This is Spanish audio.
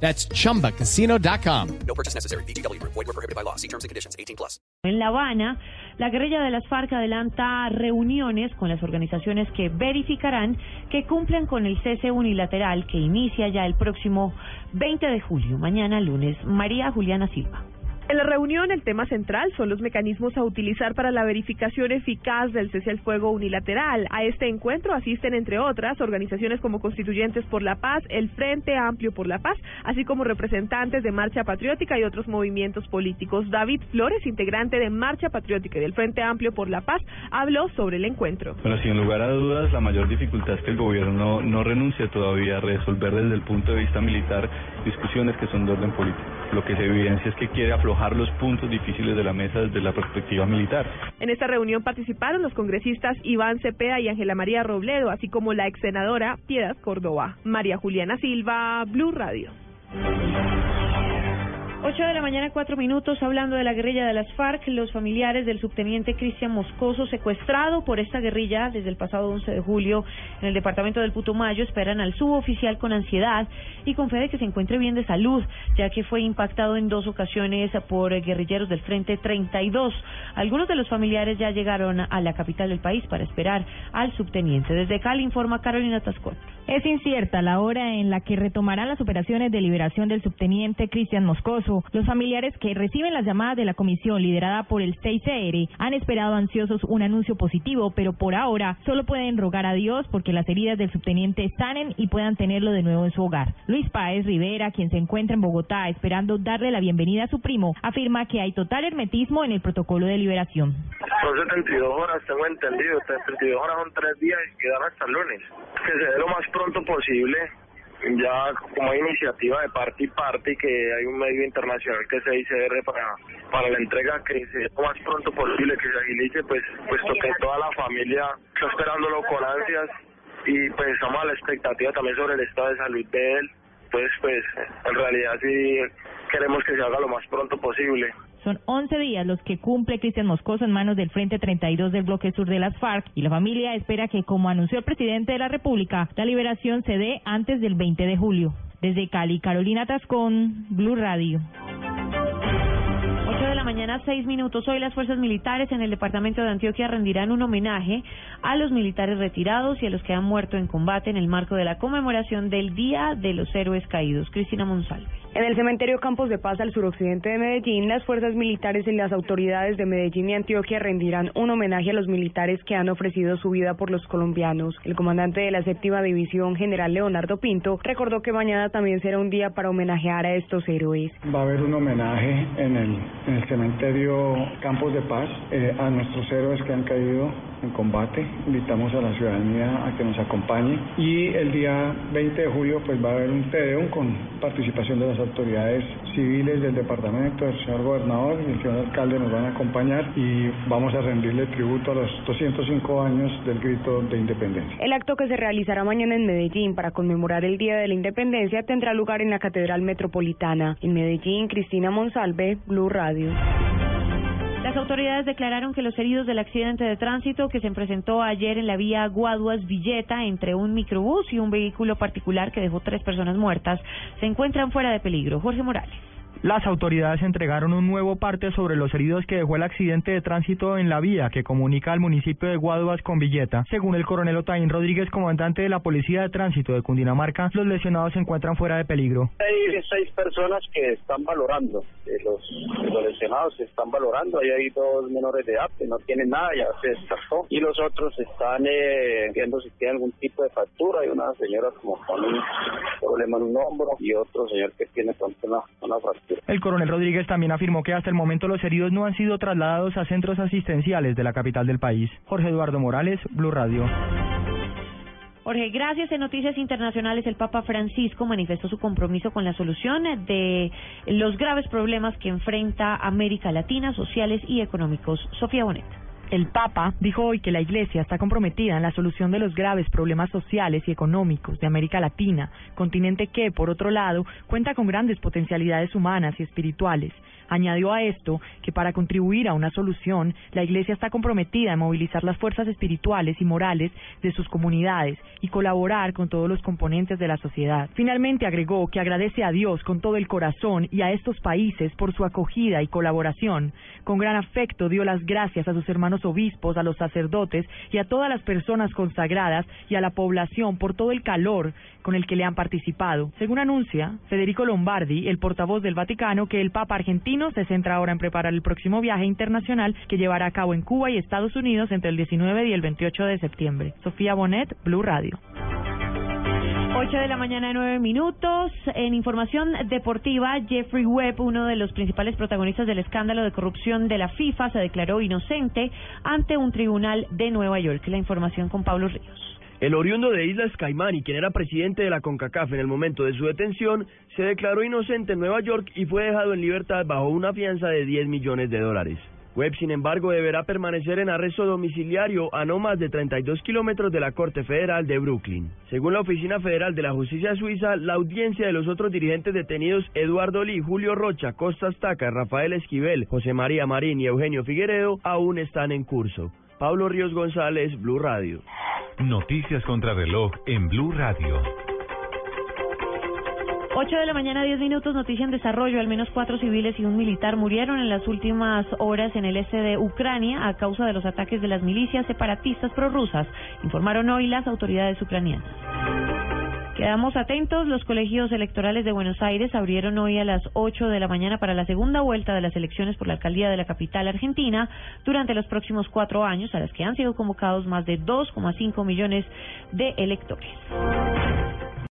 That's chumbacasino.com. No purchase necessary. BGW. Void were prohibited by law. See terms and conditions. 18 plus. En La Habana, la guerrilla de las FARC adelanta reuniones con las organizaciones que verificarán que cumplan con el cese unilateral que inicia ya el próximo 20 de julio, mañana lunes. María Juliana Silva. En la reunión, el tema central son los mecanismos a utilizar para la verificación eficaz del cese al fuego unilateral. A este encuentro asisten, entre otras, organizaciones como Constituyentes por la Paz, el Frente Amplio por la Paz, así como representantes de Marcha Patriótica y otros movimientos políticos. David Flores, integrante de Marcha Patriótica y del Frente Amplio por la Paz, habló sobre el encuentro. Bueno, sin lugar a dudas, la mayor dificultad es que el gobierno no renuncia todavía a resolver desde el punto de vista militar discusiones que son de orden político. Lo que se evidencia es que quiere aflojar los puntos difíciles de la mesa desde la perspectiva militar. En esta reunión participaron los congresistas Iván Cepeda y Ángela María Robledo, así como la ex senadora Piedad Córdoba. María Juliana Silva, Blue Radio. 8 de la mañana, cuatro minutos, hablando de la guerrilla de las FARC, los familiares del subteniente Cristian Moscoso, secuestrado por esta guerrilla desde el pasado 11 de julio en el departamento del Putumayo, esperan al suboficial con ansiedad y con fe de que se encuentre bien de salud, ya que fue impactado en dos ocasiones por guerrilleros del Frente 32. Algunos de los familiares ya llegaron a la capital del país para esperar al subteniente. Desde Cali informa Carolina Tascón. Es incierta la hora en la que retomarán las operaciones de liberación del subteniente Cristian Moscoso. Los familiares que reciben las llamadas de la comisión liderada por el 6CR han esperado ansiosos un anuncio positivo, pero por ahora solo pueden rogar a Dios porque las heridas del subteniente sanen y puedan tenerlo de nuevo en su hogar. Luis Páez Rivera, quien se encuentra en Bogotá esperando darle la bienvenida a su primo, afirma que hay total hermetismo en el protocolo de liberación. Son 72 horas, tengo entendido. 72 horas son tres días y quedan hasta el lunes. Que se dé lo más pronto posible. Ya como hay iniciativa de parte y parte y que hay un medio internacional que es ICR para, para la entrega, que se dé lo más pronto posible, que se agilice, pues puesto que toda la familia está esperándolo con ansias y pues estamos a la expectativa también sobre el estado de salud de él. Entonces, pues en realidad sí queremos que se haga lo más pronto posible. Son 11 días los que cumple Cristian Moscoso en manos del Frente 32 del bloque sur de las FARC y la familia espera que, como anunció el presidente de la República, la liberación se dé antes del 20 de julio. Desde Cali, Carolina Tascón, Blue Radio. 8 de la mañana, 6 minutos. Hoy las fuerzas militares en el departamento de Antioquia rendirán un homenaje a los militares retirados y a los que han muerto en combate en el marco de la conmemoración del Día de los Héroes Caídos. Cristina Monsalve. En el cementerio Campos de Paz al suroccidente de Medellín, las fuerzas militares y las autoridades de Medellín y Antioquia rendirán un homenaje a los militares que han ofrecido su vida por los colombianos. El comandante de la séptima división, general Leonardo Pinto, recordó que mañana también será un día para homenajear a estos héroes. Va a haber un homenaje en el, en el cementerio Campos de Paz eh, a nuestros héroes que han caído en combate. Invitamos a la ciudadanía a que nos acompañe y el día 20 de julio pues va a haber un TEDEUM con participación de las autoridades civiles del departamento, el señor gobernador y el señor alcalde nos van a acompañar y vamos a rendirle tributo a los 205 años del grito de independencia. El acto que se realizará mañana en Medellín para conmemorar el Día de la Independencia tendrá lugar en la Catedral Metropolitana. En Medellín, Cristina Monsalve, Blue Radio. Las autoridades declararon que los heridos del accidente de tránsito que se presentó ayer en la vía Guaduas-Villeta entre un microbús y un vehículo particular que dejó tres personas muertas se encuentran fuera de peligro. Jorge Morales. Las autoridades entregaron un nuevo parte sobre los heridos que dejó el accidente de tránsito en la vía que comunica al municipio de Guaduas con Villeta. Según el coronel Otaín Rodríguez, comandante de la Policía de Tránsito de Cundinamarca, los lesionados se encuentran fuera de peligro. Hay seis personas que están valorando, eh, los, lesionados se están valorando, ahí hay dos menores de edad que no tienen nada, ya se descartó, y los otros están eh, viendo si tienen algún tipo de fractura, hay una señora como con un problema en un hombro y otro señor que tiene una, una fractura. El coronel Rodríguez también afirmó que hasta el momento los heridos no han sido trasladados a centros asistenciales de la capital del país. Jorge Eduardo Morales, Blue Radio. Jorge, gracias. En Noticias Internacionales, el Papa Francisco manifestó su compromiso con la solución de los graves problemas que enfrenta América Latina, sociales y económicos. Sofía Bonet. El Papa dijo hoy que la Iglesia está comprometida en la solución de los graves problemas sociales y económicos de América Latina, continente que, por otro lado, cuenta con grandes potencialidades humanas y espirituales. Añadió a esto que para contribuir a una solución, la Iglesia está comprometida en movilizar las fuerzas espirituales y morales de sus comunidades y colaborar con todos los componentes de la sociedad. Finalmente agregó que agradece a Dios con todo el corazón y a estos países por su acogida y colaboración. Con gran afecto dio las gracias a sus hermanos obispos, a los sacerdotes y a todas las personas consagradas y a la población por todo el calor con el que le han participado. Según anuncia Federico Lombardi, el portavoz del Vaticano, que el Papa argentino se centra ahora en preparar el próximo viaje internacional que llevará a cabo en Cuba y Estados Unidos entre el 19 y el 28 de septiembre. Sofía Bonet, Blue Radio. 8 de la mañana, 9 minutos. En información deportiva, Jeffrey Webb, uno de los principales protagonistas del escándalo de corrupción de la FIFA, se declaró inocente ante un tribunal de Nueva York. La información con Pablo Ríos. El oriundo de Islas Caimán y quien era presidente de la CONCACAF en el momento de su detención, se declaró inocente en Nueva York y fue dejado en libertad bajo una fianza de 10 millones de dólares. Webb, sin embargo, deberá permanecer en arresto domiciliario a no más de 32 kilómetros de la Corte Federal de Brooklyn. Según la Oficina Federal de la Justicia Suiza, la audiencia de los otros dirigentes detenidos Eduardo Lee, Julio Rocha, Costa Taca, Rafael Esquivel, José María Marín y Eugenio Figueredo aún están en curso. Pablo Ríos González, Blue Radio. Noticias contra reloj en Blue Radio. 8 de la mañana, 10 minutos, noticia en desarrollo. Al menos cuatro civiles y un militar murieron en las últimas horas en el este de Ucrania a causa de los ataques de las milicias separatistas prorrusas, informaron hoy las autoridades ucranianas. Quedamos atentos. Los colegios electorales de Buenos Aires abrieron hoy a las 8 de la mañana para la segunda vuelta de las elecciones por la alcaldía de la capital argentina durante los próximos cuatro años, a las que han sido convocados más de 2,5 millones de electores.